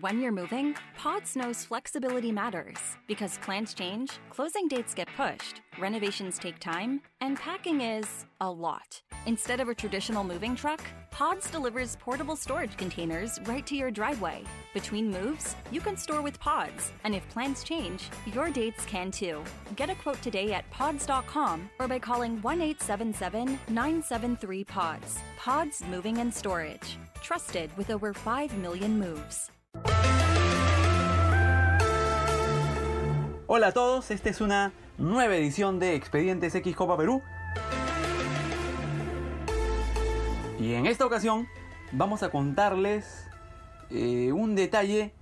When you're moving, Pods knows flexibility matters because plans change, closing dates get pushed, renovations take time, and packing is a lot. Instead of a traditional moving truck, Pods delivers portable storage containers right to your driveway. Between moves, you can store with Pods, and if plans change, your dates can too. Get a quote today at pods.com or by calling 1 877 973 Pods. Pods Moving and Storage. Trusted with over 5 million moves. Hola a todos, esta es una nueva edición de Expedientes X Copa Perú. Y en esta ocasión vamos a contarles eh, un detalle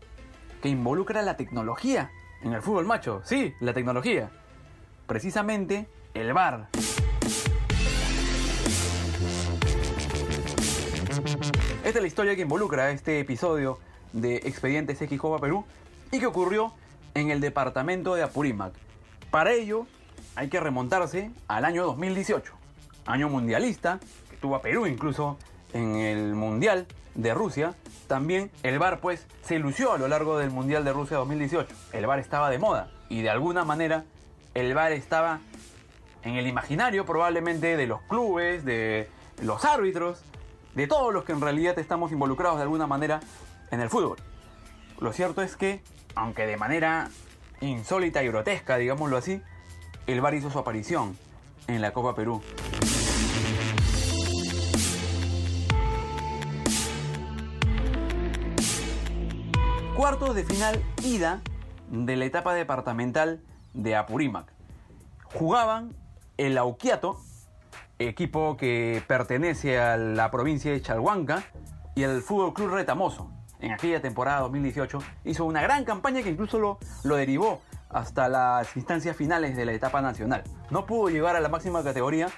que involucra la tecnología en el fútbol macho. Sí, la tecnología. Precisamente el VAR. Esta es la historia que involucra este episodio de Expedientes X Copa Perú y que ocurrió en el departamento de Apurímac. Para ello hay que remontarse al año 2018, año mundialista, que tuvo a Perú incluso en el Mundial de Rusia. También el VAR pues se lució a lo largo del Mundial de Rusia 2018. El VAR estaba de moda y de alguna manera el VAR estaba en el imaginario probablemente de los clubes, de los árbitros, de todos los que en realidad estamos involucrados de alguna manera en el fútbol. Lo cierto es que, aunque de manera insólita y grotesca, digámoslo así, el VAR hizo su aparición en la Copa Perú. Cuartos de final ida de la etapa departamental de Apurímac. Jugaban el Auquiato, equipo que pertenece a la provincia de Chalhuanca, y el Fútbol Club Retamoso. En aquella temporada 2018 hizo una gran campaña que incluso lo, lo derivó hasta las instancias finales de la etapa nacional. No pudo llegar a la máxima categoría,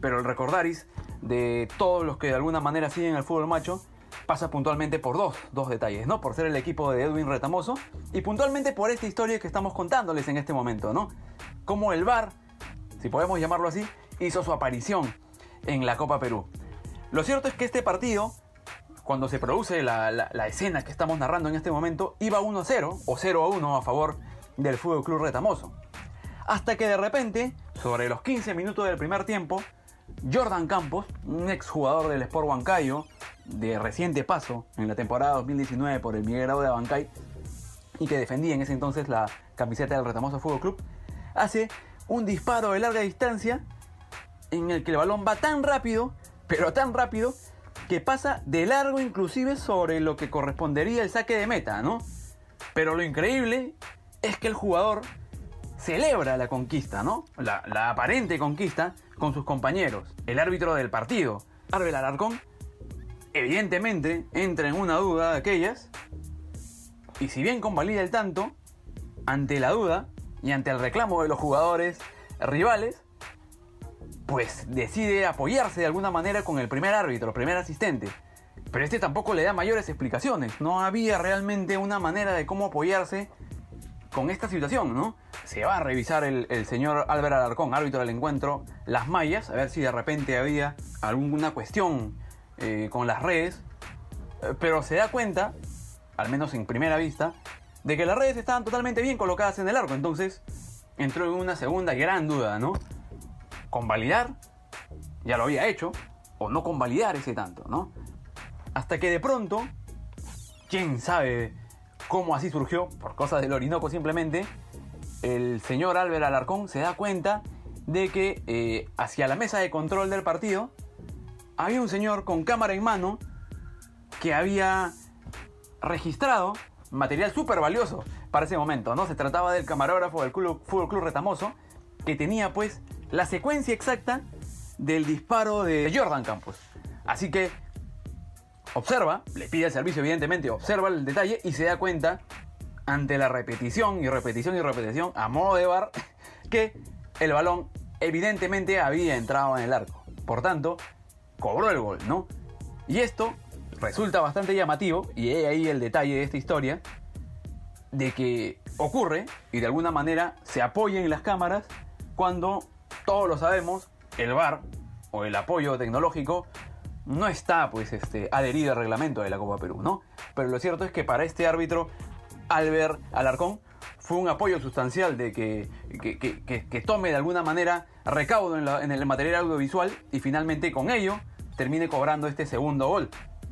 pero el recordaris de todos los que de alguna manera siguen el fútbol macho pasa puntualmente por dos, dos detalles, ¿no? Por ser el equipo de Edwin Retamoso y puntualmente por esta historia que estamos contándoles en este momento, ¿no? Como el VAR, si podemos llamarlo así, hizo su aparición en la Copa Perú. Lo cierto es que este partido, cuando se produce la, escena que estamos narrando en este momento, iba 1-0 o 0-1 a favor del Fútbol Club Retamoso. Hasta que de repente, sobre los 15 minutos del primer tiempo, Jordan Campos, un exjugador del Sport Huancayo, de reciente paso en la temporada 2019 por el Miguel Grau de Abancay, y que defendía en ese entonces la camiseta del Retamoso Fútbol Club, hace un disparo de larga distancia en el que el balón va tan rápido, pero tan rápido, que pasa de largo inclusive sobre lo que correspondería el saque de meta, ¿no? Pero lo increíble es que el jugador celebra la conquista, ¿no? La, aparente conquista con sus compañeros. El árbitro del partido, Arbel Alarcón, evidentemente entra en una duda de aquellas, y si bien convalida el tanto, ante la duda y ante el reclamo de los jugadores rivales, pues decide apoyarse de alguna manera con el primer árbitro, primer asistente. Pero este tampoco le da mayores explicaciones. No había realmente una manera de cómo apoyarse con esta situación, ¿no? Se va a revisar el, el señor Álvaro Alarcón, árbitro del encuentro, las mallas, a ver si de repente había alguna cuestión eh, con las redes. Eh, pero se da cuenta, al menos en primera vista, de que las redes estaban totalmente bien colocadas en el arco. Entonces entró en una segunda gran duda, ¿no? Convalidar, ya lo había hecho, o no convalidar ese tanto, ¿no? Hasta que de pronto, quién sabe cómo así surgió, por cosas del Orinoco simplemente, el señor Álvaro Alarcón se da cuenta de que eh, hacia la mesa de control del partido había un señor con cámara en mano que había registrado material súper valioso para ese momento, ¿no? Se trataba del camarógrafo del Club, Fútbol Club Retamoso, que tenía pues la secuencia exacta del disparo de Jordan Campos. Así que observa, le pide el servicio evidentemente, observa el detalle y se da cuenta ante la repetición y repetición y repetición a modo de bar que el balón evidentemente había entrado en el arco. Por tanto, cobró el gol, ¿no? Y esto resulta bastante llamativo, y he ahí el detalle de esta historia, de que ocurre y de alguna manera se apoya en las cámaras cuando todos lo sabemos, el VAR o el apoyo tecnológico no está pues este, adherido al reglamento de la Copa Perú, ¿no? pero lo cierto es que para este árbitro, Albert Alarcón, fue un apoyo sustancial de que, que, tome de alguna manera recaudo en el material audiovisual y finalmente con ello termine cobrando este segundo gol.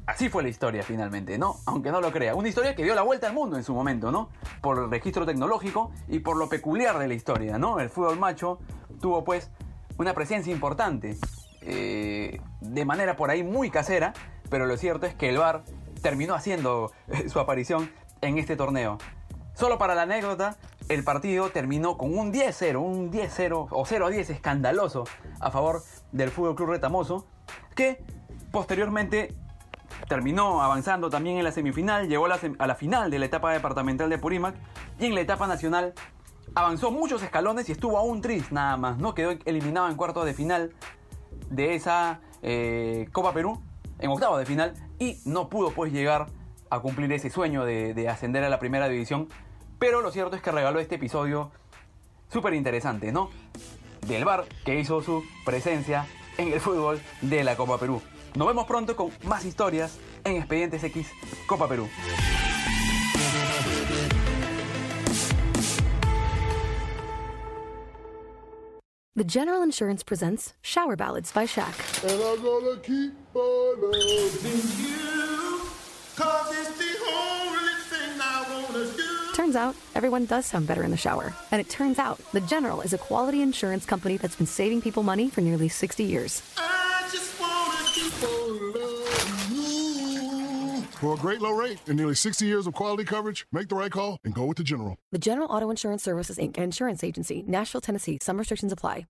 Así fue la historia finalmente, ¿no? Aunque no lo crea. Una historia que dio la vuelta al mundo en su momento, ¿no? Por el registro tecnológico y por lo peculiar de la historia, ¿no? El fútbol macho tuvo pues una presencia importante, eh, de manera por ahí muy casera, pero lo cierto es que el VAR terminó haciendo su aparición en este torneo. Solo para la anécdota, el partido terminó con un 10-0, un 10-0 o 0-10 escandaloso a favor del Fútbol Club Retamoso, que posteriormente terminó avanzando también en la semifinal, llegó a la, final de la etapa departamental de Purímac y en la etapa nacional avanzó muchos escalones y estuvo a un tris nada más, ¿no? Quedó eliminado en cuartos de final de esa eh, Copa Perú, en octavo de final, y no pudo pues llegar a cumplir ese sueño de, de ascender a la primera división. Pero lo cierto es que regaló este episodio súper interesante, ¿no? Del bar que hizo su presencia en el fútbol de la Copa Perú. Nos vemos pronto con más historias en Expedientes X Copa Perú. The General Insurance presents Shower Ballads by Shaq. And I'm gonna keep on loving you, cause it's the only thing I wanna do. Turns out, everyone does sound better in the shower. And it turns out, The General is a quality insurance company that's been saving people money for nearly 60 years. For a great low rate and nearly 60 years of quality coverage, make the right call and go with the General. The General Auto Insurance Services, Inc., insurance agency, Nashville, Tennessee. Some restrictions apply.